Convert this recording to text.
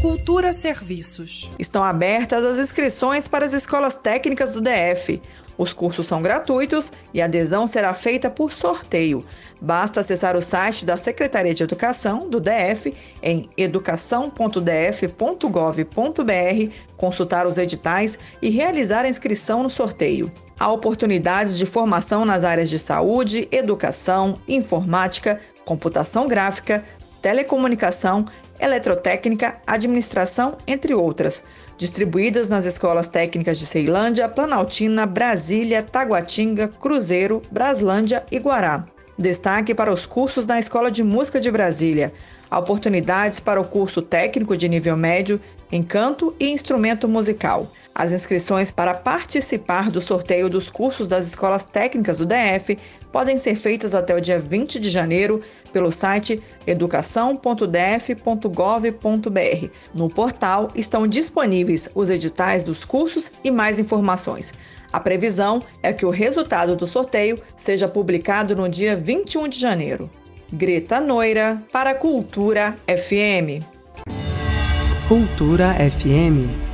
Cultura Serviços. Estão abertas as inscrições para as escolas técnicas do DF. Os cursos são gratuitos e a adesão será feita por sorteio. Basta acessar o site da Secretaria de Educação do DF em educação.df.gov.br, consultar os editais e realizar a inscrição no sorteio. Há oportunidades de formação nas áreas de saúde, educação, informática, computação gráfica, telecomunicação, eletrotécnica, administração, entre outras, distribuídas nas escolas técnicas de Ceilândia, Planaltina, Brasília, Taguatinga, Cruzeiro, Braslândia e Guará. Destaque para os cursos na Escola de Música de Brasília. Oportunidades para o curso técnico de nível médio em canto e instrumento musical. As inscrições para participar do sorteio dos cursos das escolas técnicas do DF podem ser feitas até o dia 20 de janeiro pelo site educação.df.gov.br. No portal estão disponíveis os editais dos cursos e mais informações. A previsão é que o resultado do sorteio seja publicado no dia 21 de janeiro. Greta Noira, para Cultura FM. Cultura FM